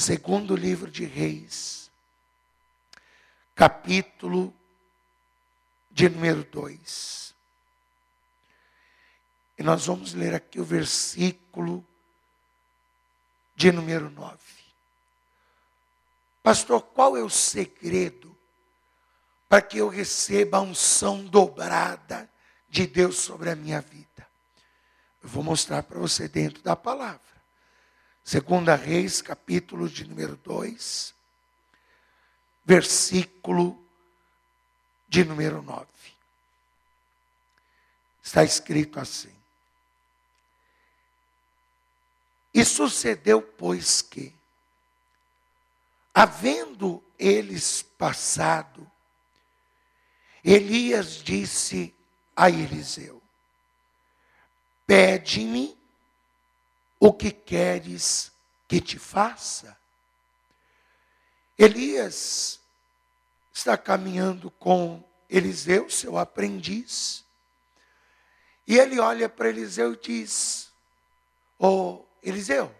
segundo livro de Reis, capítulo de número 2. E nós vamos ler aqui o versículo de número 9. Pastor, qual é o segredo para que eu receba a unção dobrada de Deus sobre a minha vida? Eu vou mostrar para você dentro da palavra. Segunda Reis, capítulo de número 2, versículo de número 9. Está escrito assim: E sucedeu, pois, que, havendo eles passado, Elias disse a Eliseu: Pede-me o que queres que te faça? Elias está caminhando com Eliseu, seu aprendiz, e ele olha para Eliseu e diz: Ô oh, Eliseu,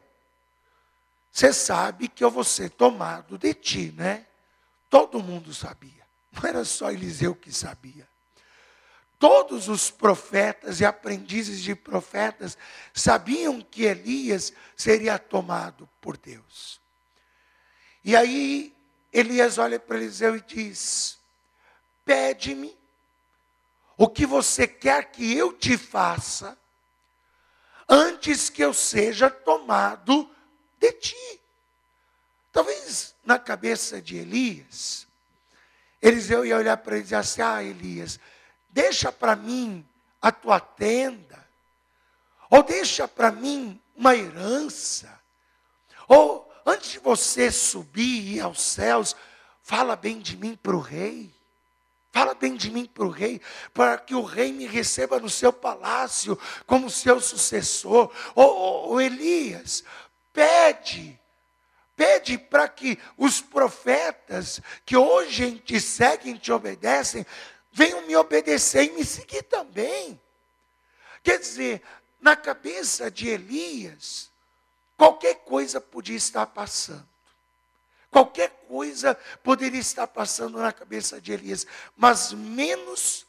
você sabe que eu vou ser tomado de ti, né? Todo mundo sabia, não era só Eliseu que sabia. Todos os profetas e aprendizes de profetas sabiam que Elias seria tomado por Deus. E aí Elias olha para Eliseu e diz: Pede-me o que você quer que eu te faça, antes que eu seja tomado de ti. Talvez na cabeça de Elias, Eliseu ia olhar para ele e dizer assim: Ah, Elias deixa para mim a tua tenda, ou deixa para mim uma herança, ou antes de você subir e ir aos céus, fala bem de mim para o rei. Fala bem de mim para o rei, para que o rei me receba no seu palácio como seu sucessor. Ou, Elias, pede, pede para que os profetas que hoje te seguem, te obedecem, venham me obedecer e me seguir também. Quer dizer, na cabeça de Elias, qualquer coisa podia estar passando. Qualquer coisa poderia estar passando na cabeça de Elias, mas menos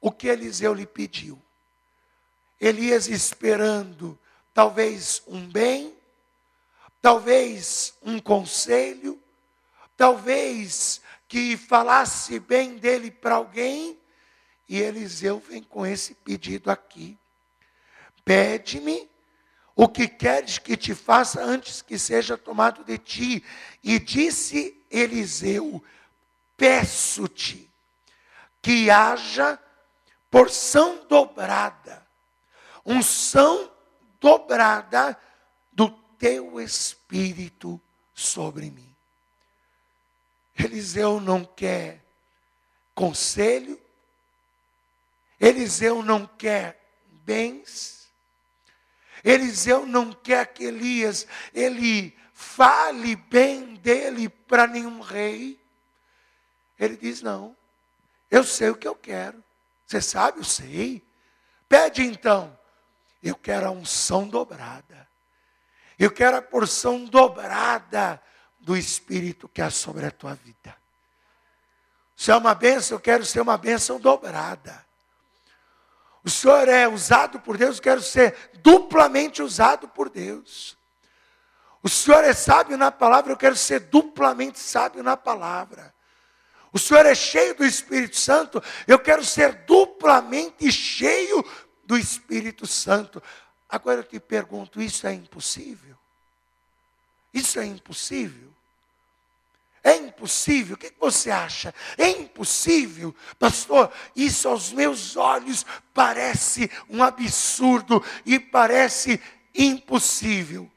o que Eliseu lhe pediu. Elias esperando talvez um bem, talvez um conselho, talvez que falasse bem dele para alguém, e Eliseu vem com esse pedido aqui: Pede-me o que queres que te faça antes que seja tomado de ti. E disse Eliseu: Peço-te que haja porção dobrada, unção dobrada do teu espírito sobre mim. Eliseu não quer conselho, Eliseu não quer bens, Eliseu não quer que Elias ele fale bem dele para nenhum rei. Ele diz: Não, eu sei o que eu quero. Você sabe? Eu sei. Pede então. Eu quero a unção dobrada. Eu quero a porção dobrada do Espírito que há sobre a tua vida. Se é uma bênção, eu quero ser uma bênção dobrada. O Senhor é usado por Deus, eu quero ser duplamente usado por Deus. O Senhor é sábio na palavra, eu quero ser duplamente sábio na palavra. O Senhor é cheio do Espírito Santo, eu quero ser duplamente cheio do Espírito Santo. Agora eu te pergunto: isso é impossível? Isso é impossível? É impossível. O que você acha? É impossível, pastor. Isso aos meus olhos parece um absurdo e parece impossível.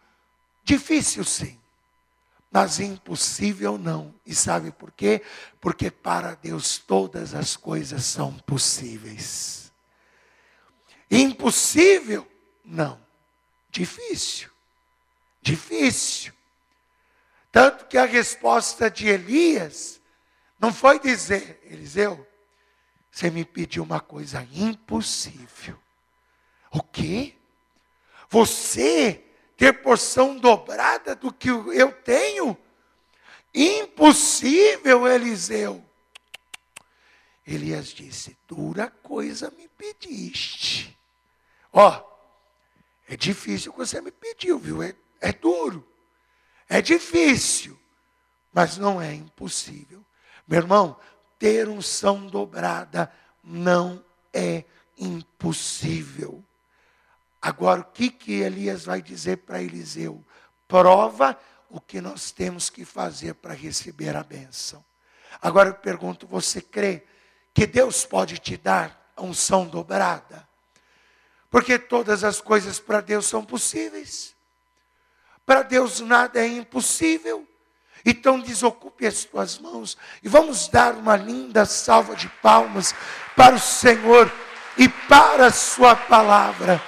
Difícil sim, mas impossível não. E sabe por quê? Porque para Deus todas as coisas são possíveis. Impossível? Não. Difícil. Difícil. Tanto que a resposta de Elias não foi dizer, Eliseu, você me pediu uma coisa impossível. O quê? Você ter porção dobrada do que eu tenho? Impossível, Eliseu. Elias disse: Dura coisa me pediste. Ó, é difícil o que você me pediu, viu? É, é duro. É difícil. Mas não é impossível. Meu irmão, ter unção dobrada não é impossível. Agora, o que, que Elias vai dizer para Eliseu? Prova o que nós temos que fazer para receber a bênção. Agora eu pergunto: você crê que Deus pode te dar a unção dobrada? Porque todas as coisas para Deus são possíveis. Para Deus nada é impossível. Então desocupe as tuas mãos e vamos dar uma linda salva de palmas para o Senhor e para a sua palavra.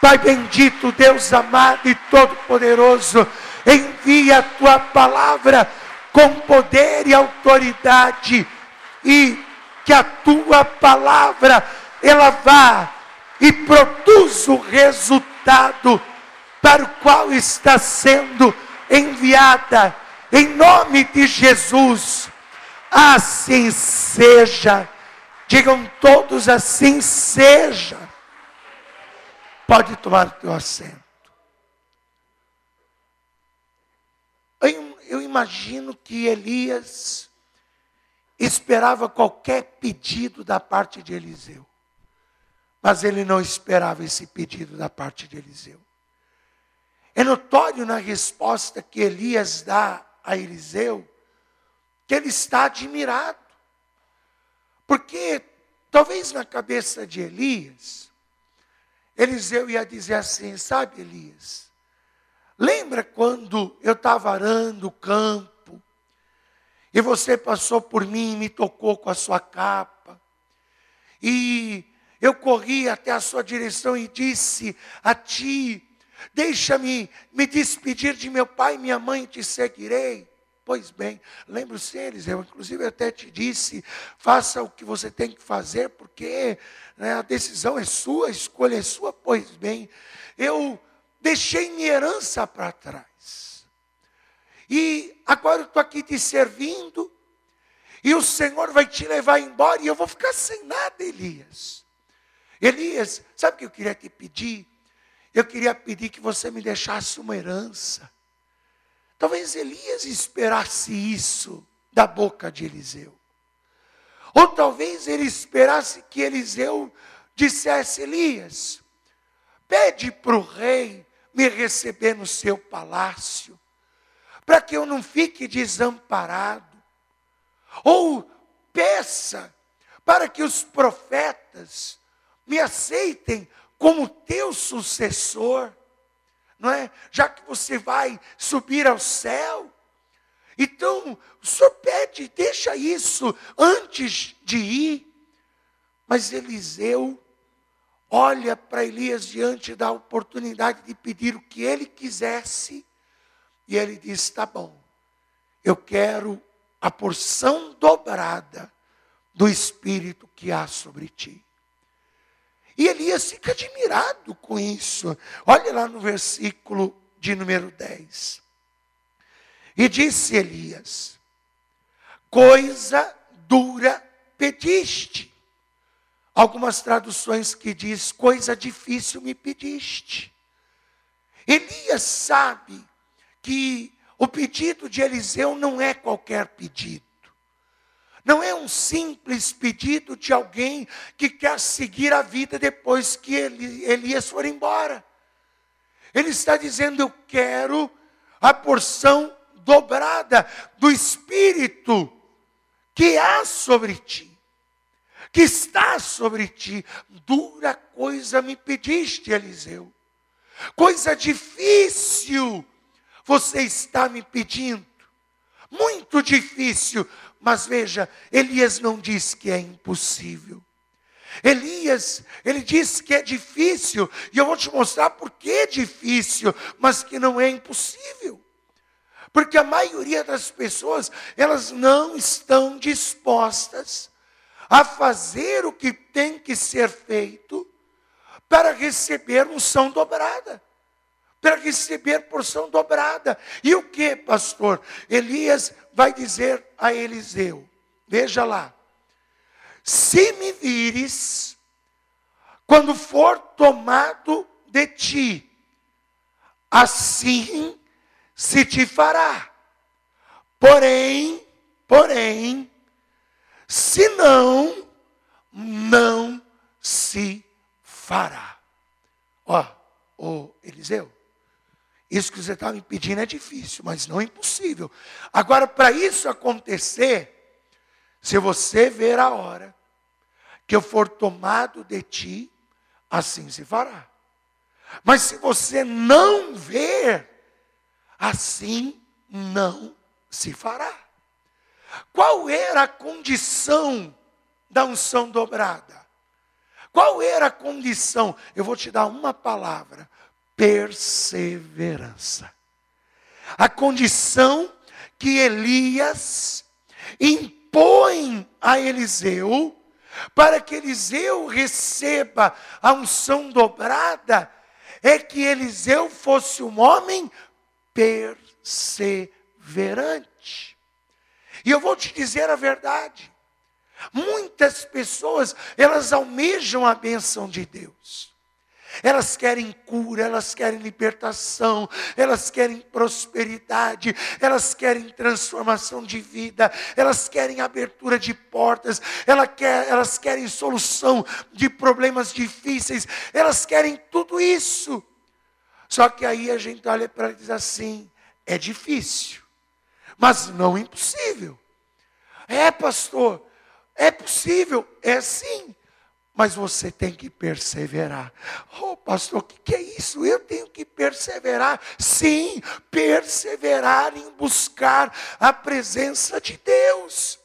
Pai bendito, Deus amado e todo-poderoso, envia a tua palavra com poder e autoridade e que a tua palavra ela vá e produza o resultado para o qual está sendo enviada em nome de Jesus. Assim seja. Digam todos assim seja. Pode tomar teu assento. Eu, imagino que Elias esperava qualquer pedido da parte de Eliseu. Mas ele não esperava esse pedido da parte de Eliseu. É notório na resposta que Elias dá a Eliseu que ele está admirado. Porque talvez na cabeça de Elias, Eliseu ia dizer assim: sabe, Elias, lembra quando eu estava arando o campo e você passou por mim e me tocou com a sua capa? E eu corri até a sua direção e disse a ti: Deixa-me me despedir de meu pai e minha mãe, te seguirei. Pois bem, lembro-se eles, eu inclusive até te disse, faça o que você tem que fazer, porque né, a decisão é sua, a escolha é sua. Pois bem, eu deixei minha herança para trás. E agora eu estou aqui te servindo, e o Senhor vai te levar embora, e eu vou ficar sem nada, Elias. Elias, sabe o que eu queria te pedir? Eu queria pedir que você me deixasse uma herança. Talvez Elias esperasse isso da boca de Eliseu. Ou talvez ele esperasse que Eliseu dissesse: Elias, pede para o rei me receber no seu palácio, para que eu não fique desamparado. Ou peça para que os profetas me aceitem como teu sucessor, não é? Já que você vai subir ao céu. Então, o senhor pede, deixa isso antes de ir. Mas Eliseu olha para Elias diante da oportunidade de pedir o que ele quisesse, e ele diz: tá bom, eu quero a porção dobrada do Espírito que há sobre ti. E Elias fica admirado com isso. Olha lá no versículo de número 10. E disse Elias: Coisa dura pediste. Algumas traduções que diz coisa difícil me pediste. Elias sabe que o pedido de Eliseu não é qualquer pedido. Não é um simples pedido de alguém que quer seguir a vida depois que Elias for embora. Ele está dizendo: Eu quero a porção dobrada do Espírito que há sobre ti, que está sobre ti. Dura coisa me pediste, Eliseu. Coisa difícil você está me pedindo. Muito difícil mas veja, Elias não diz que é impossível. Elias, ele diz que é difícil, e eu vou te mostrar por que é difícil, mas que não é impossível. Porque a maioria das pessoas, elas não estão dispostas a fazer o que tem que ser feito para receber unção dobrada. Para receber porção dobrada. E o que, pastor? Elias vai dizer a Eliseu: Veja lá. Se me vires, quando for tomado de ti, assim se te fará. Porém, porém, se não, não se fará. Ó, ô Eliseu, isso que você está me pedindo é difícil, mas não é impossível. Agora, para isso acontecer, se você ver a hora que eu for tomado de ti, assim se fará. Mas se você não ver, assim não se fará. Qual era a condição da unção dobrada? Qual era a condição? Eu vou te dar uma palavra: perseverança. A condição que Elias impõe a Eliseu, para que Eliseu receba a unção dobrada, é que Eliseu fosse um homem perseverante. E eu vou te dizer a verdade. Muitas pessoas, elas almejam a bênção de Deus. Elas querem cura, elas querem libertação, elas querem prosperidade, elas querem transformação de vida, elas querem abertura de portas, elas, quer, elas querem solução de problemas difíceis, elas querem tudo isso. Só que aí a gente olha para e diz assim: é difícil, mas não impossível. É, pastor, é possível, é sim mas você tem que perseverar. Oh, pastor, o que, que é isso? Eu tenho que perseverar. Sim, perseverar em buscar a presença de Deus.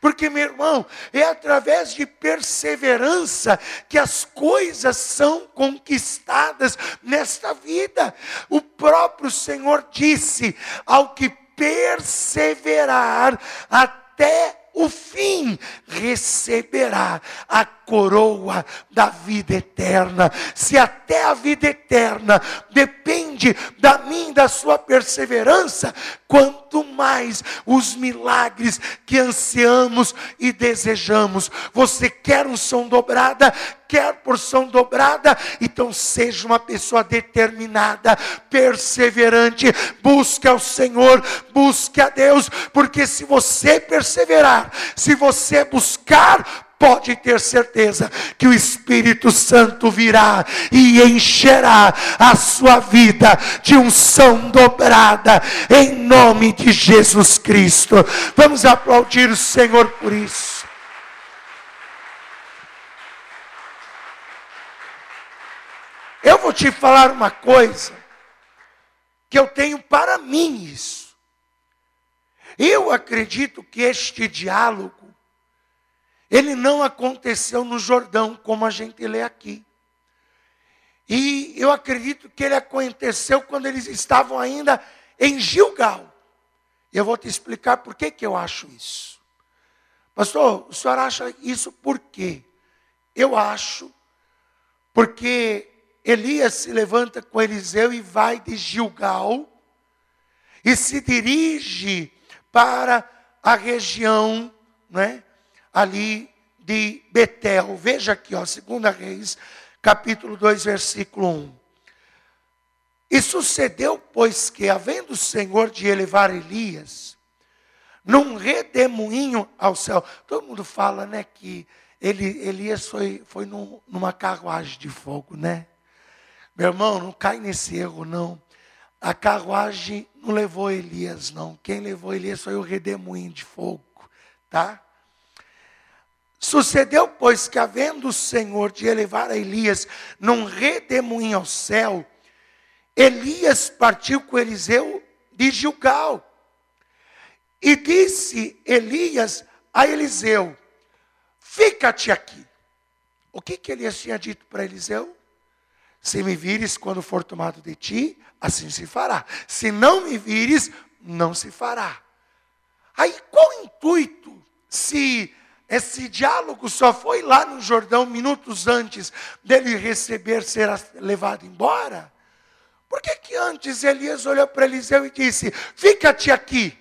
Porque, meu irmão, é através de perseverança que as coisas são conquistadas nesta vida. O próprio Senhor disse: ao que perseverar até o fim, receberá a coroa da vida eterna. Se até a vida eterna depende da e da sua perseverança, quanto mais os milagres que ansiamos e desejamos. Você quer unção dobrada? Quer porção dobrada? Então seja uma pessoa determinada, perseverante, busque ao Senhor, busque a Deus, porque se você perseverar, se você buscar, pode ter certeza que o Espírito Santo virá e encherá a sua vida de unção dobrada, em nome de Jesus Cristo. Vamos aplaudir o Senhor por isso. Eu vou te falar uma coisa que eu tenho para mim isso. Eu acredito que este diálogo ele não aconteceu no Jordão, como a gente lê aqui. E eu acredito que ele aconteceu quando eles estavam ainda em Gilgal. E eu vou te explicar por que, que eu acho isso. Pastor, o senhor acha isso por quê? Eu acho porque Elias se levanta com Eliseu e vai de Gilgal e se dirige para a região, né, ali de Betel. Veja aqui, ó, 2 Reis, capítulo 2, versículo 1. E sucedeu, pois, que, havendo o Senhor de elevar Elias, num redemoinho ao céu. Todo mundo fala, né, que ele, Elias foi, foi num, numa carruagem de fogo, né? Meu irmão, não cai nesse erro, não. A carruagem não levou Elias, não. Quem levou Elias foi o redemoinho de fogo, tá? Sucedeu, pois, que havendo o Senhor de elevar a Elias num redemoinho ao céu, Elias partiu com Eliseu de Gilgal. E disse Elias a Eliseu: Fica-te aqui. O que, que Elias tinha dito para Eliseu? Se me vires quando for tomado de ti, assim se fará. Se não me vires, não se fará. Aí qual o intuito? Se esse diálogo só foi lá no Jordão minutos antes dele receber, ser levado embora. Por que, que antes Elias olhou para Eliseu e disse: Fica-te aqui,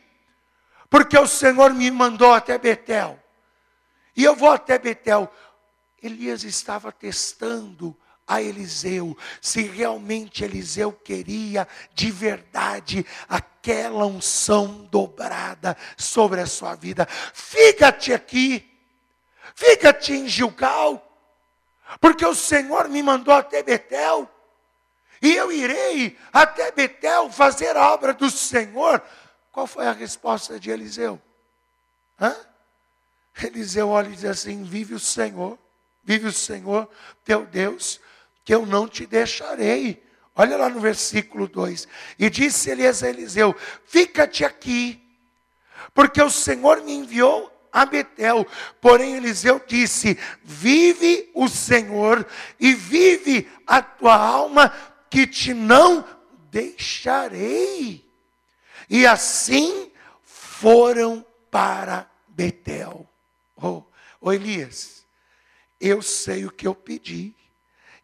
porque o Senhor me mandou até Betel. E eu vou até Betel. Elias estava testando a Eliseu se realmente Eliseu queria de verdade aquela unção dobrada sobre a sua vida. Fica-te aqui, fica-te em Gilgal, porque o Senhor me mandou até Betel. E eu irei até Betel fazer a obra do Senhor. Qual foi a resposta de Eliseu? Hã? Eliseu olha e diz assim: Vive o Senhor, vive o Senhor, teu Deus, que eu não te deixarei. Olha lá no versículo 2. E disse Elias a Eliseu: Fica-te aqui, porque o Senhor me enviou a Betel. Porém, Eliseu disse: Vive o Senhor e vive a tua alma, que te não deixarei. E assim foram para Betel. Oh, oh Elias, eu sei o que eu pedi.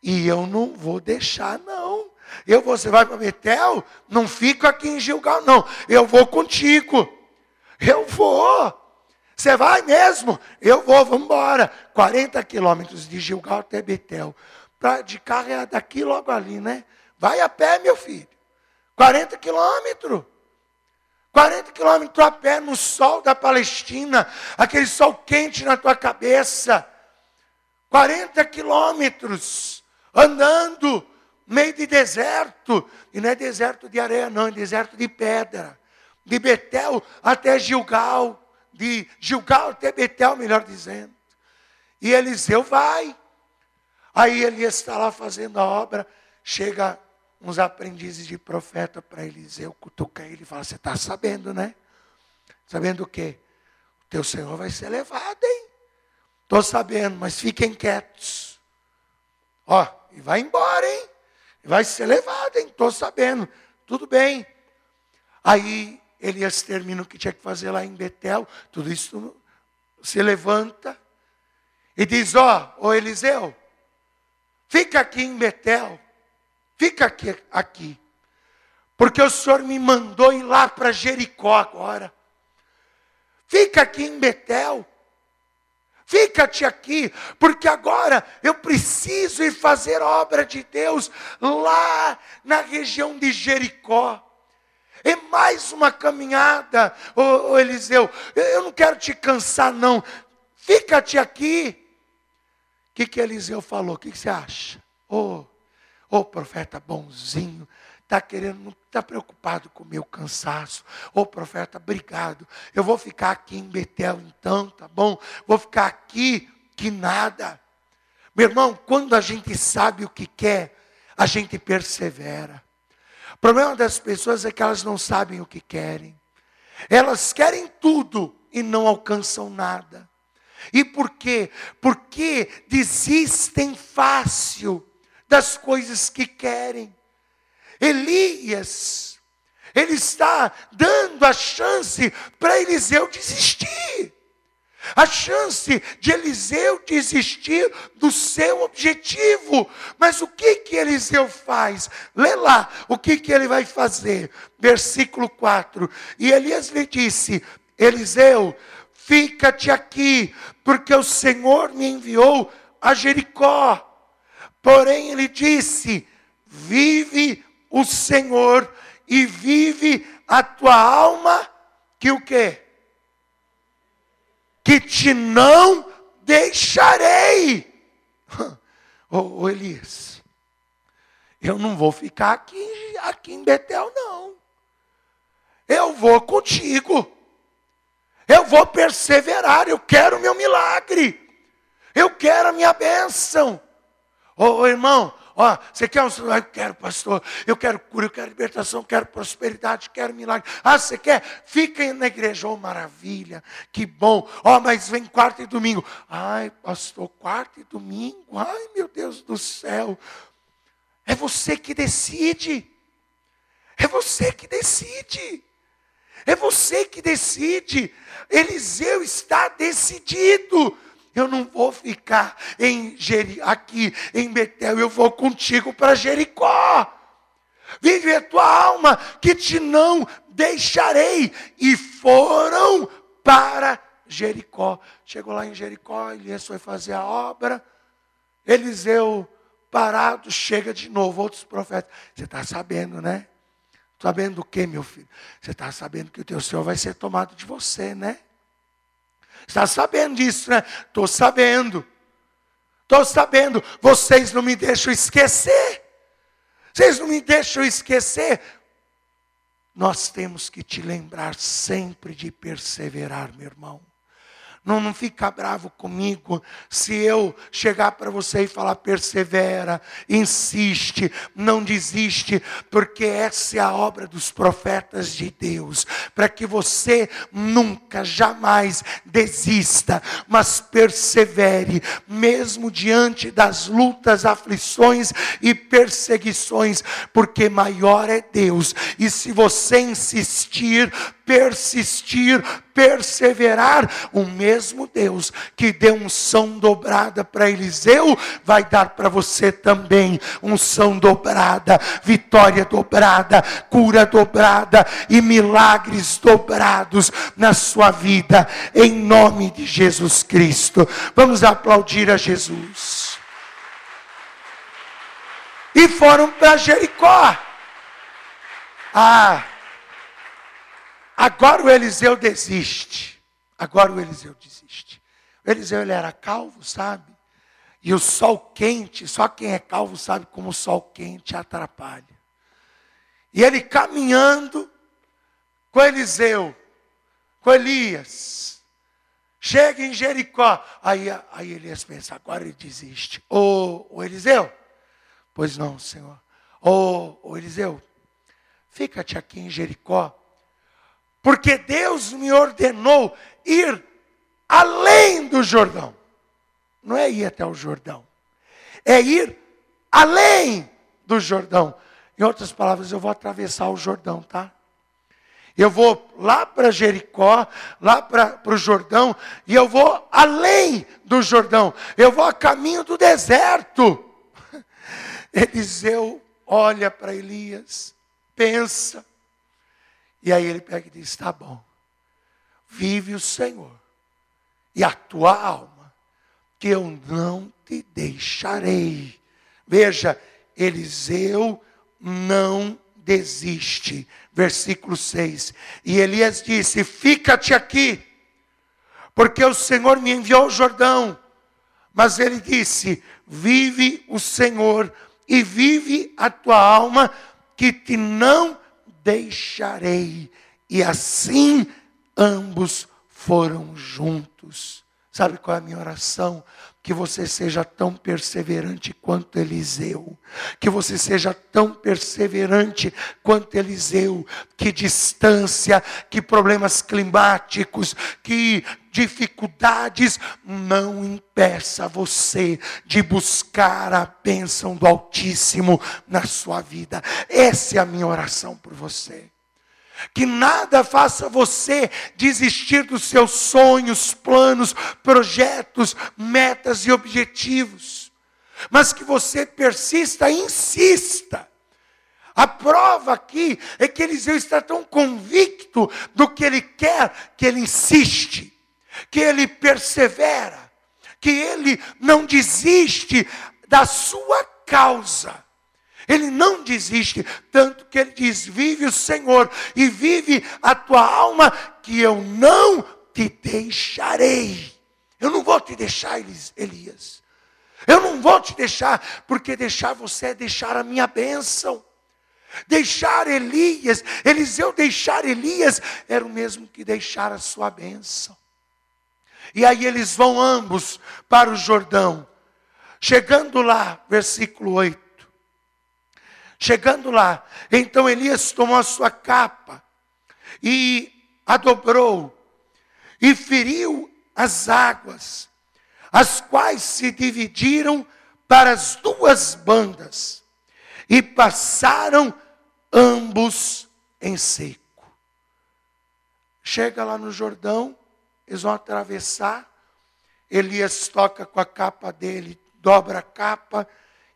E eu não vou deixar, não. Eu, você vai para Betel? Não fico aqui em Gilgal, não. Eu vou contigo. Eu vou. Você vai mesmo? Eu vou, vamos embora. 40 quilômetros de Gilgal até Betel. Pra, de carro é daqui logo ali, né? Vai a pé, meu filho. 40 quilômetros. 40 quilômetros a pé no sol da Palestina, aquele sol quente na tua cabeça. 40 quilômetros andando, meio de deserto, e não é deserto de areia, não, é deserto de pedra. De Betel até Gilgal, de Gilgal até Betel, melhor dizendo. E Eliseu vai. Aí ele está lá fazendo a obra, chega uns aprendizes de profeta para Eliseu, cutuca ele e fala: Você está sabendo, né? Sabendo o quê? O teu Senhor vai ser levado, hein? Estou sabendo, mas fiquem quietos. Ó, e vai embora, hein? Vai ser levado, hein? Estou sabendo. Tudo bem. Aí Elias termina o que tinha que fazer lá em Betel. Tudo isso se levanta e diz: Ó, oh, ô Eliseu, fica aqui em Betel. Fica aqui, aqui. Porque o Senhor me mandou ir lá para Jericó agora. Fica aqui em Betel. Fica-te aqui, porque agora eu preciso ir fazer obra de Deus lá na região de Jericó. É mais uma caminhada, ô, ô Eliseu. Eu não quero te cansar, não. Fica-te aqui. O que, que Eliseu falou? O que, que você acha? Ô, oh, oh, profeta bonzinho, está querendo, não está preocupado com o meu cansaço. Ô oh, profeta, obrigado. Eu vou ficar aqui em Betel então, tá bom? Vou ficar aqui que nada. Meu irmão, quando a gente sabe o que quer, a gente persevera. O problema das pessoas é que elas não sabem o que querem. Elas querem tudo e não alcançam nada. E por quê? Porque desistem fácil das coisas que querem. Elias, ele está dando a chance para Eliseu desistir. A chance de Eliseu desistir do seu objetivo. Mas o que que Eliseu faz? Lê lá o que que ele vai fazer. Versículo 4. E Elias lhe disse: Eliseu, fica-te aqui, porque o Senhor me enviou a Jericó. Porém ele disse: Vive o Senhor e vive a tua alma, que o quê? Que te não deixarei. Ô, ô Elias, eu não vou ficar aqui, aqui em Betel, não. Eu vou contigo. Eu vou perseverar. Eu quero o meu milagre. Eu quero a minha bênção. Ô, ô irmão, Ó, você quer um celular? Eu quero, pastor. Eu quero cura, eu quero libertação, eu quero prosperidade, quero milagre. Ah, você quer? Fica na igreja. Oh, maravilha. Que bom. Ó, mas vem quarta e domingo. Ai, pastor, quarta e domingo. Ai, meu Deus do céu. É você que decide. É você que decide. É você que decide. Eliseu está decidido. Eu não vou ficar em Jeri, aqui em Betel, eu vou contigo para Jericó. Vive a tua alma, que te não deixarei. E foram para Jericó. Chegou lá em Jericó, Elias foi fazer a obra. Eliseu parado, chega de novo, outros profetas. Você está sabendo, né? Sabendo o que, meu filho? Você está sabendo que o teu Senhor vai ser tomado de você, né? Está sabendo disso, né? Estou sabendo. Estou sabendo. Vocês não me deixam esquecer. Vocês não me deixam esquecer. Nós temos que te lembrar sempre de perseverar, meu irmão. Não, não fica bravo comigo. Se eu chegar para você e falar persevera, insiste, não desiste, porque essa é a obra dos profetas de Deus, para que você nunca, jamais desista, mas persevere, mesmo diante das lutas, aflições e perseguições, porque maior é Deus, e se você insistir, persistir, perseverar, o mesmo Deus que deu unção dobrada para Eliseu, vai dar para você também unção dobrada, vitória dobrada, cura dobrada e milagres dobrados na sua vida, em nome de Jesus Cristo. Vamos aplaudir a Jesus. E foram para Jericó. Ah, Agora o Eliseu desiste. Agora o Eliseu desiste. O Eliseu ele era calvo, sabe? E o sol quente, só quem é calvo sabe como o sol quente atrapalha. E ele caminhando com Eliseu, com Elias, chega em Jericó. Aí, aí Elias pensa, agora ele desiste. Ô, ô Eliseu, pois não, Senhor. Ô, ô Eliseu, fica-te aqui em Jericó porque Deus me ordenou ir além do Jordão. Não é ir até o Jordão, é ir além do Jordão. Em outras palavras, eu vou atravessar o Jordão, tá? Eu vou lá para Jericó, lá para o Jordão, e eu vou além do Jordão. Eu vou a caminho do deserto. Eliseu olha para Elias, pensa, e aí ele pega e diz: Está bom, vive o Senhor e a tua alma, que eu não te deixarei. Veja, Eliseu não desiste. Versículo 6. E Elias disse: Fica-te aqui, porque o Senhor me enviou ao Jordão. Mas ele disse: Vive o Senhor e vive a tua alma, que te não deixarei. E assim ambos foram juntos. Sabe qual é a minha oração? Que você seja tão perseverante quanto Eliseu. Que você seja tão perseverante quanto Eliseu. Que distância, que problemas climáticos, que dificuldades não impeça você de buscar a bênção do Altíssimo na sua vida. Essa é a minha oração por você. Que nada faça você desistir dos seus sonhos, planos, projetos, metas e objetivos. Mas que você persista e insista. A prova aqui é que Eliseu está tão convicto do que ele quer, que ele insiste, que ele persevera, que ele não desiste da sua causa. Ele não desiste, tanto que ele diz: Vive o Senhor e vive a tua alma, que eu não te deixarei. Eu não vou te deixar, Elias. Eu não vou te deixar, porque deixar você é deixar a minha bênção. Deixar Elias, Eliseu deixar Elias, era o mesmo que deixar a sua bênção. E aí eles vão ambos para o Jordão. Chegando lá, versículo 8. Chegando lá, então Elias tomou a sua capa e a dobrou e feriu as águas, as quais se dividiram para as duas bandas e passaram ambos em seco. Chega lá no Jordão, eles vão atravessar. Elias toca com a capa dele, dobra a capa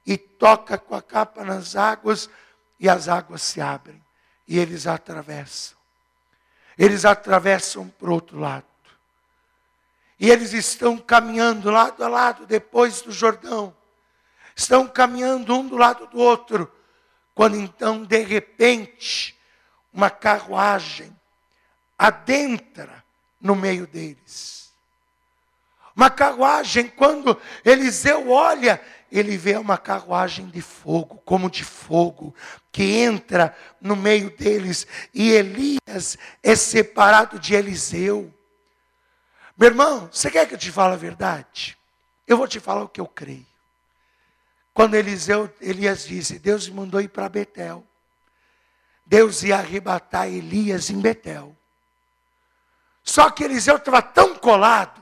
e toca com a capa nas águas, e as águas se abrem e eles atravessam. Eles atravessam para o outro lado. E eles estão caminhando lado a lado depois do Jordão. Estão caminhando um do lado do outro. Quando então, de repente, uma carruagem adentra no meio deles. Uma carruagem, quando Eliseu olha, ele vê uma carruagem de fogo, como de fogo, que entra no meio deles, e Elias é separado de Eliseu. Meu irmão, você quer que eu te fale a verdade? Eu vou te falar o que eu creio. Quando Eliseu, Elias disse, Deus me mandou ir para Betel. Deus ia arrebatar Elias em Betel. Só que Eliseu estava tão colado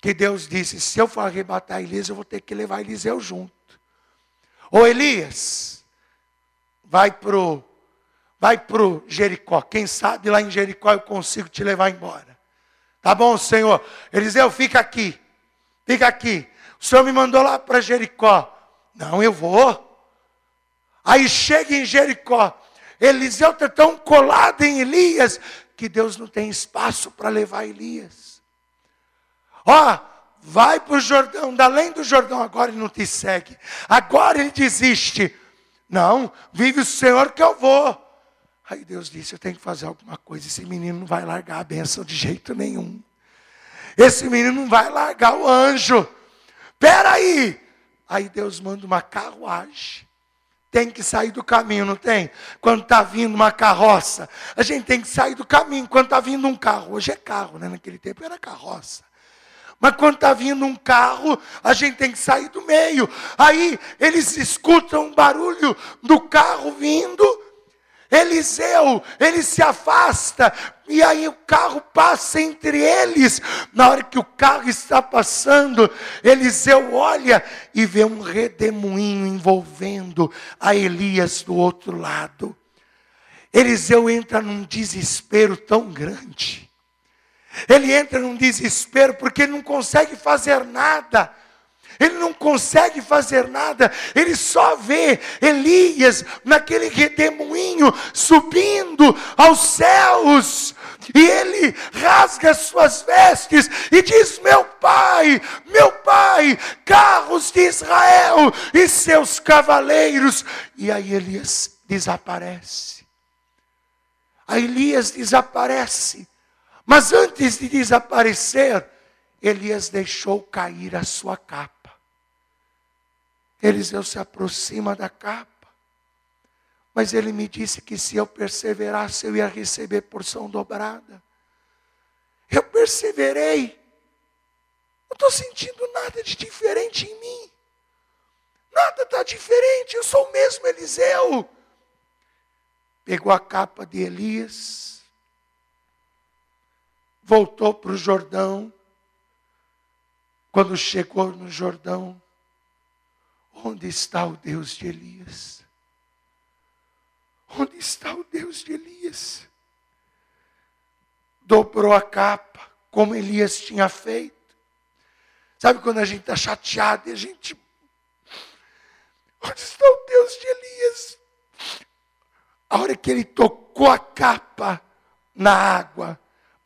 que Deus disse: se eu for arrebatar Elias, eu vou ter que levar Eliseu junto. Ô Elias, vai pro, vai pro Jericó. Quem sabe lá em Jericó eu consigo te levar embora. Tá bom, Senhor? Eliseu, fica aqui. Fica aqui. O Senhor me mandou lá para Jericó. Não, eu vou. Aí chega em Jericó. Eliseu está tão colado em Elias que Deus não tem espaço para levar Elias. Ó, oh, vai para o Jordão, além do Jordão, agora ele não te segue. Agora ele desiste. Não, vive o Senhor que eu vou. Aí Deus disse: Eu tenho que fazer alguma coisa. Esse menino não vai largar a bênção de jeito nenhum. Esse menino não vai largar o anjo. Espera aí. Aí Deus manda uma carruagem tem que sair do caminho, não tem? Quando está vindo uma carroça, a gente tem que sair do caminho. Quando está vindo um carro, hoje é carro, né? naquele tempo era carroça. Mas quando está vindo um carro, a gente tem que sair do meio. Aí eles escutam um barulho do carro vindo. Eliseu, ele se afasta, e aí o carro passa entre eles. Na hora que o carro está passando, Eliseu olha e vê um redemoinho envolvendo a Elias do outro lado. Eliseu entra num desespero tão grande. Ele entra num desespero porque ele não consegue fazer nada. Ele não consegue fazer nada, ele só vê Elias naquele redemoinho subindo aos céus. E ele rasga suas vestes e diz: Meu pai, meu pai, carros de Israel e seus cavaleiros. E aí Elias desaparece. A Elias desaparece. Mas antes de desaparecer, Elias deixou cair a sua capa. Eliseu se aproxima da capa. Mas ele me disse que se eu perseverasse, eu ia receber porção dobrada. Eu perseverei. Não estou sentindo nada de diferente em mim. Nada está diferente, eu sou o mesmo Eliseu. Pegou a capa de Elias, voltou para o Jordão. Quando chegou no Jordão, Onde está o Deus de Elias? Onde está o Deus de Elias? Dobrou a capa, como Elias tinha feito. Sabe quando a gente está chateado e a gente. Onde está o Deus de Elias? A hora que ele tocou a capa na água,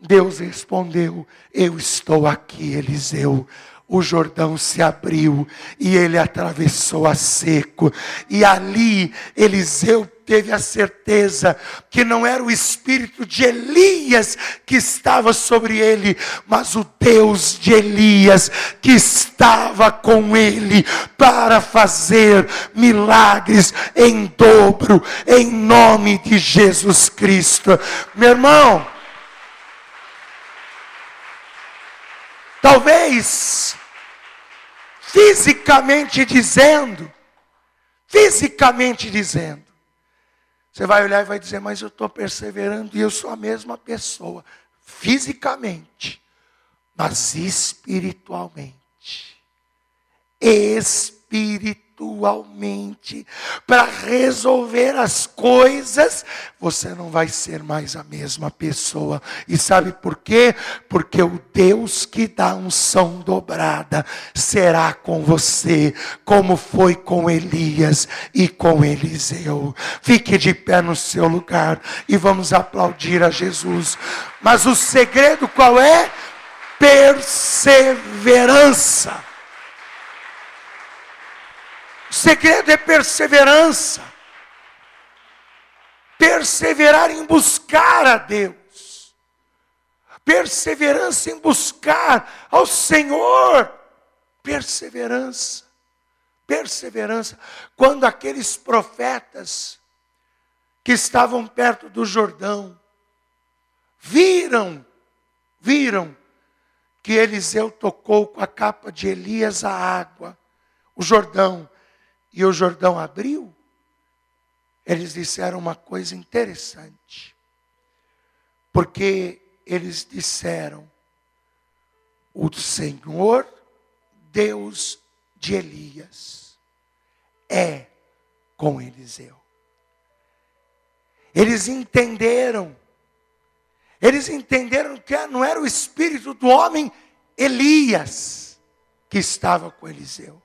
Deus respondeu: Eu estou aqui, Eliseu o Jordão se abriu e ele atravessou a seco. E ali Eliseu teve a certeza que não era o espírito de Elias que estava sobre ele, mas o Deus de Elias que estava com ele para fazer milagres em dobro, em nome de Jesus Cristo. Meu irmão, talvez fisicamente dizendo, fisicamente dizendo, você vai olhar e vai dizer, mas eu estou perseverando e eu sou a mesma pessoa, fisicamente, mas espiritualmente. Espiritualmente espiritualmente para resolver as coisas, você não vai ser mais a mesma pessoa. E sabe por quê? Porque o Deus que dá unção dobrada será com você, como foi com Elias e com Eliseu. Fique de pé no seu lugar e vamos aplaudir a Jesus. Mas o segredo qual é? Perseverança. O segredo é perseverança. Perseverar em buscar a Deus. Perseverança em buscar ao Senhor. Perseverança. Perseverança. Quando aqueles profetas que estavam perto do Jordão viram, viram que Eliseu tocou com a capa de Elias a água, o Jordão, e o Jordão abriu, eles disseram uma coisa interessante. Porque eles disseram: O Senhor, Deus de Elias, é com Eliseu. Eles entenderam, eles entenderam que não era o espírito do homem Elias que estava com Eliseu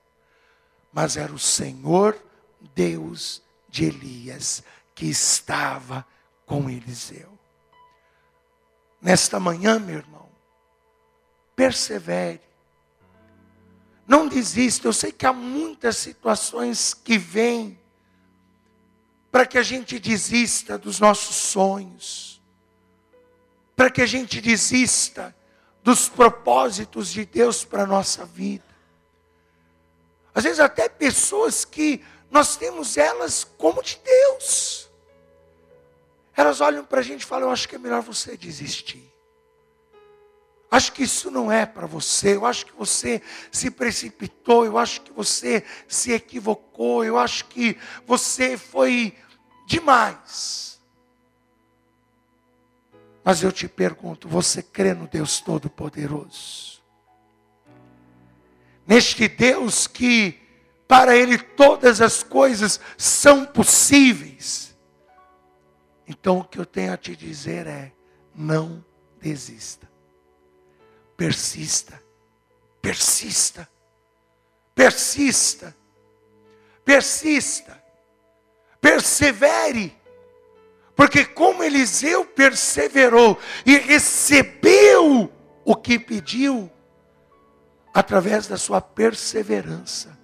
mas era o Senhor Deus de Elias que estava com Eliseu. Nesta manhã, meu irmão, persevere. Não desista. Eu sei que há muitas situações que vêm para que a gente desista dos nossos sonhos, para que a gente desista dos propósitos de Deus para a nossa vida. Às vezes até pessoas que nós temos elas como de Deus. Elas olham para a gente e falam, eu acho que é melhor você desistir. Acho que isso não é para você. Eu acho que você se precipitou. Eu acho que você se equivocou. Eu acho que você foi demais. Mas eu te pergunto: você crê no Deus Todo-Poderoso? Neste Deus que para Ele todas as coisas são possíveis. Então o que eu tenho a te dizer é: não desista, persista, persista, persista, persista, persevere. Porque como Eliseu perseverou e recebeu o que pediu, através da sua perseverança,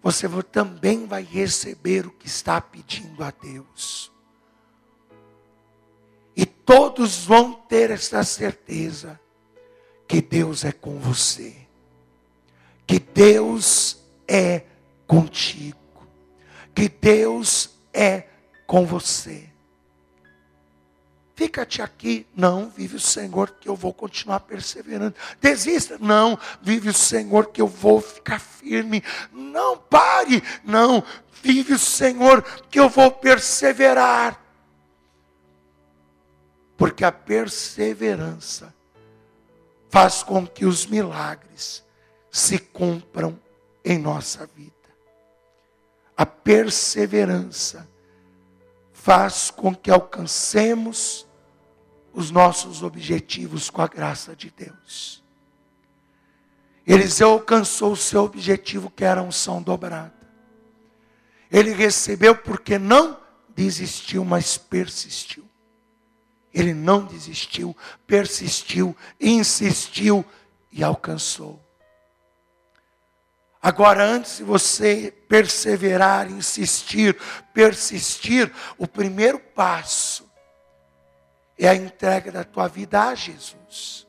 você também vai receber o que está pedindo a Deus. E todos vão ter essa certeza que Deus é com você, que Deus é contigo, que Deus é com você. Fica-te aqui. Não, vive o Senhor que eu vou continuar perseverando. Desista. Não, vive o Senhor que eu vou ficar firme. Não, pare. Não, vive o Senhor que eu vou perseverar. Porque a perseverança faz com que os milagres se cumpram em nossa vida. A perseverança faz com que alcancemos os nossos objetivos com a graça de Deus. Eliseu alcançou o seu objetivo, que era unção dobrada. Ele recebeu porque não desistiu, mas persistiu. Ele não desistiu, persistiu, insistiu e alcançou. Agora, antes de você perseverar, insistir, persistir, o primeiro passo é a entrega da tua vida a Jesus.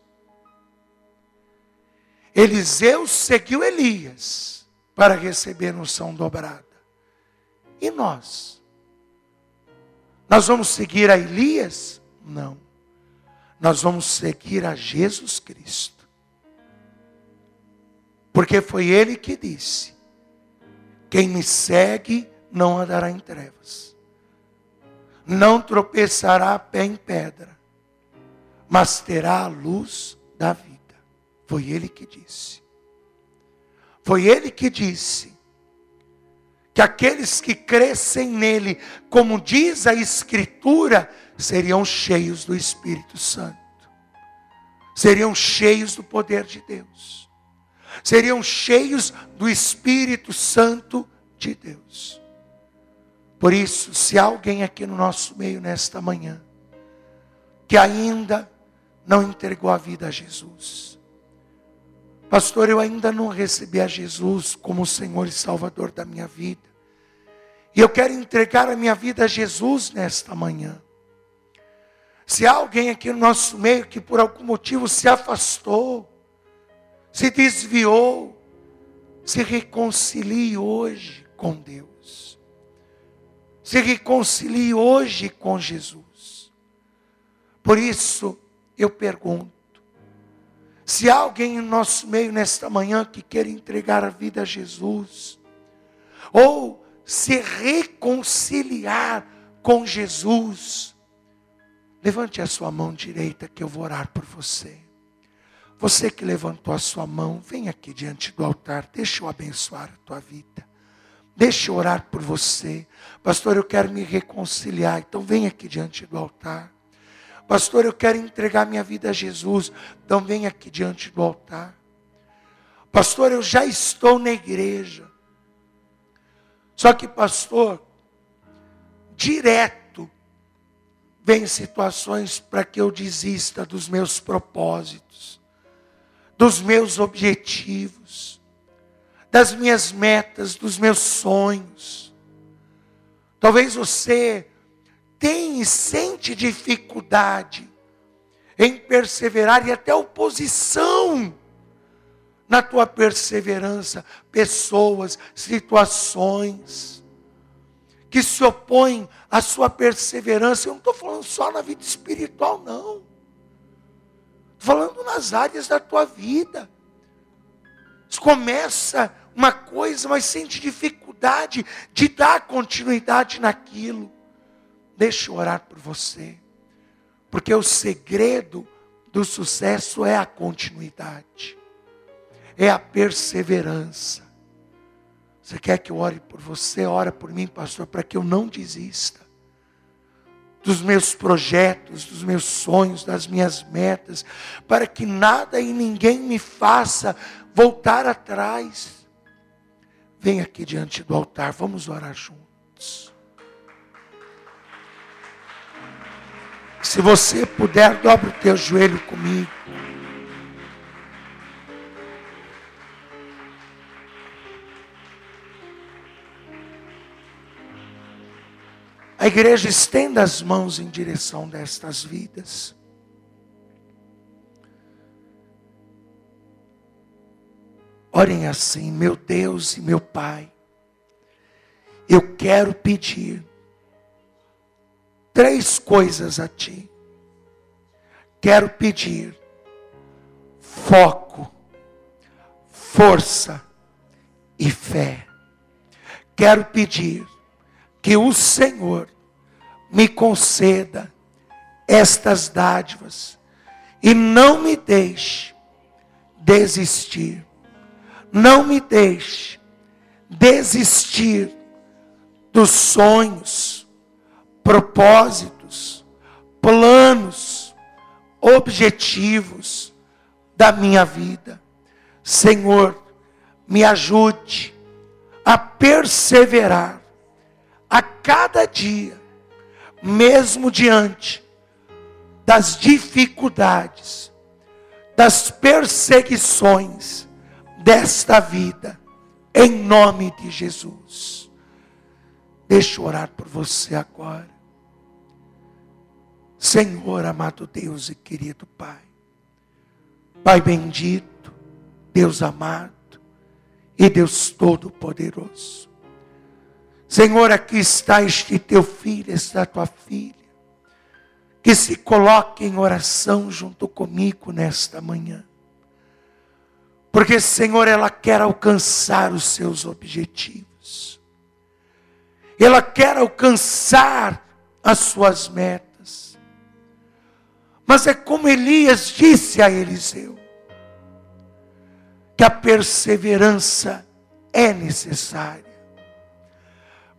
Eliseu seguiu Elias para receber unção dobrada. E nós? Nós vamos seguir a Elias? Não. Nós vamos seguir a Jesus Cristo. Porque foi ele que disse: Quem me segue não andará em trevas não tropeçará pé em pedra, mas terá a luz da vida. Foi ele que disse. Foi ele que disse que aqueles que crescem nele, como diz a Escritura, seriam cheios do Espírito Santo, seriam cheios do poder de Deus, seriam cheios do Espírito Santo de Deus. Por isso, se há alguém aqui no nosso meio nesta manhã, que ainda não entregou a vida a Jesus, Pastor, eu ainda não recebi a Jesus como Senhor e Salvador da minha vida. E eu quero entregar a minha vida a Jesus nesta manhã. Se há alguém aqui no nosso meio que por algum motivo se afastou, se desviou, se reconcilie hoje com Deus. Se reconcilie hoje com Jesus. Por isso, eu pergunto: se há alguém em nosso meio nesta manhã que quer entregar a vida a Jesus, ou se reconciliar com Jesus, levante a sua mão direita que eu vou orar por você. Você que levantou a sua mão, vem aqui diante do altar, deixa eu abençoar a tua vida. Deixa eu orar por você. Pastor, eu quero me reconciliar. Então vem aqui diante do altar. Pastor, eu quero entregar minha vida a Jesus. Então vem aqui diante do altar. Pastor, eu já estou na igreja. Só que, pastor, direto vem situações para que eu desista dos meus propósitos, dos meus objetivos, das minhas metas, dos meus sonhos. Talvez você tem e sente dificuldade em perseverar e até oposição na tua perseverança, pessoas, situações que se opõem à sua perseverança. Eu não estou falando só na vida espiritual, não. Estou falando nas áreas da tua vida. Começa uma coisa, mas sente dificuldade de dar continuidade naquilo. Deixa eu orar por você. Porque o segredo do sucesso é a continuidade, é a perseverança. Você quer que eu ore por você? Ora por mim, pastor, para que eu não desista dos meus projetos, dos meus sonhos, das minhas metas, para que nada e ninguém me faça voltar atrás. Vem aqui diante do altar, vamos orar juntos. Se você puder, dobre o teu joelho comigo. A igreja estenda as mãos em direção destas vidas. Orem assim, meu Deus e meu Pai, eu quero pedir três coisas a Ti. Quero pedir foco, força e fé. Quero pedir que o Senhor me conceda estas dádivas e não me deixe desistir. Não me deixe desistir dos sonhos propósitos, planos, objetivos da minha vida. Senhor, me ajude a perseverar a cada dia, mesmo diante das dificuldades, das perseguições desta vida, em nome de Jesus. Deixa eu orar por você agora. Senhor, amado Deus e querido Pai, Pai bendito, Deus amado e Deus todo-poderoso. Senhor, aqui está este teu filho, esta tua filha, que se coloque em oração junto comigo nesta manhã. Porque, Senhor, ela quer alcançar os seus objetivos ela quer alcançar as suas metas. Mas é como Elias disse a Eliseu: que a perseverança é necessária.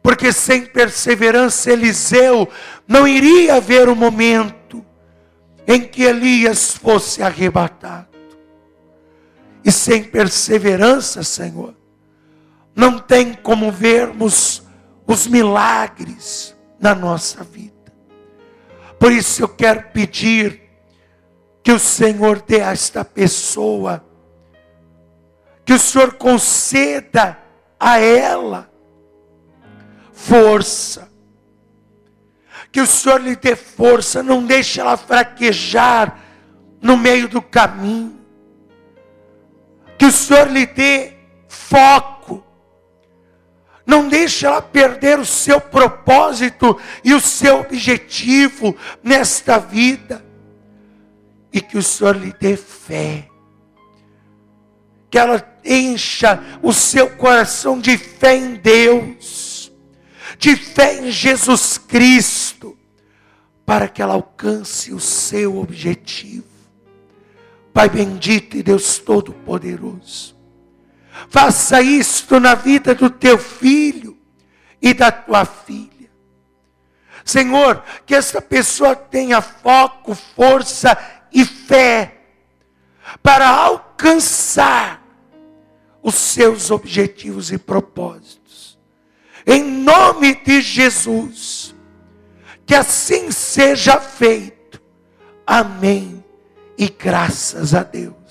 Porque sem perseverança, Eliseu não iria haver o momento em que Elias fosse arrebatado. E sem perseverança, Senhor, não tem como vermos os milagres na nossa vida. Por isso eu quero pedir que o Senhor dê a esta pessoa, que o Senhor conceda a ela força. Que o Senhor lhe dê força, não deixe ela fraquejar no meio do caminho. Que o Senhor lhe dê foco. Não deixe ela perder o seu propósito e o seu objetivo nesta vida. E que o Senhor lhe dê fé. Que ela encha o seu coração de fé em Deus de fé em Jesus Cristo, para que ela alcance o seu objetivo. Pai bendito e Deus Todo-Poderoso, faça isto na vida do teu filho e da tua filha. Senhor, que essa pessoa tenha foco, força e fé para alcançar os seus objetivos e propósitos em nome de Jesus. Que assim seja feito. Amém. E graças a Deus.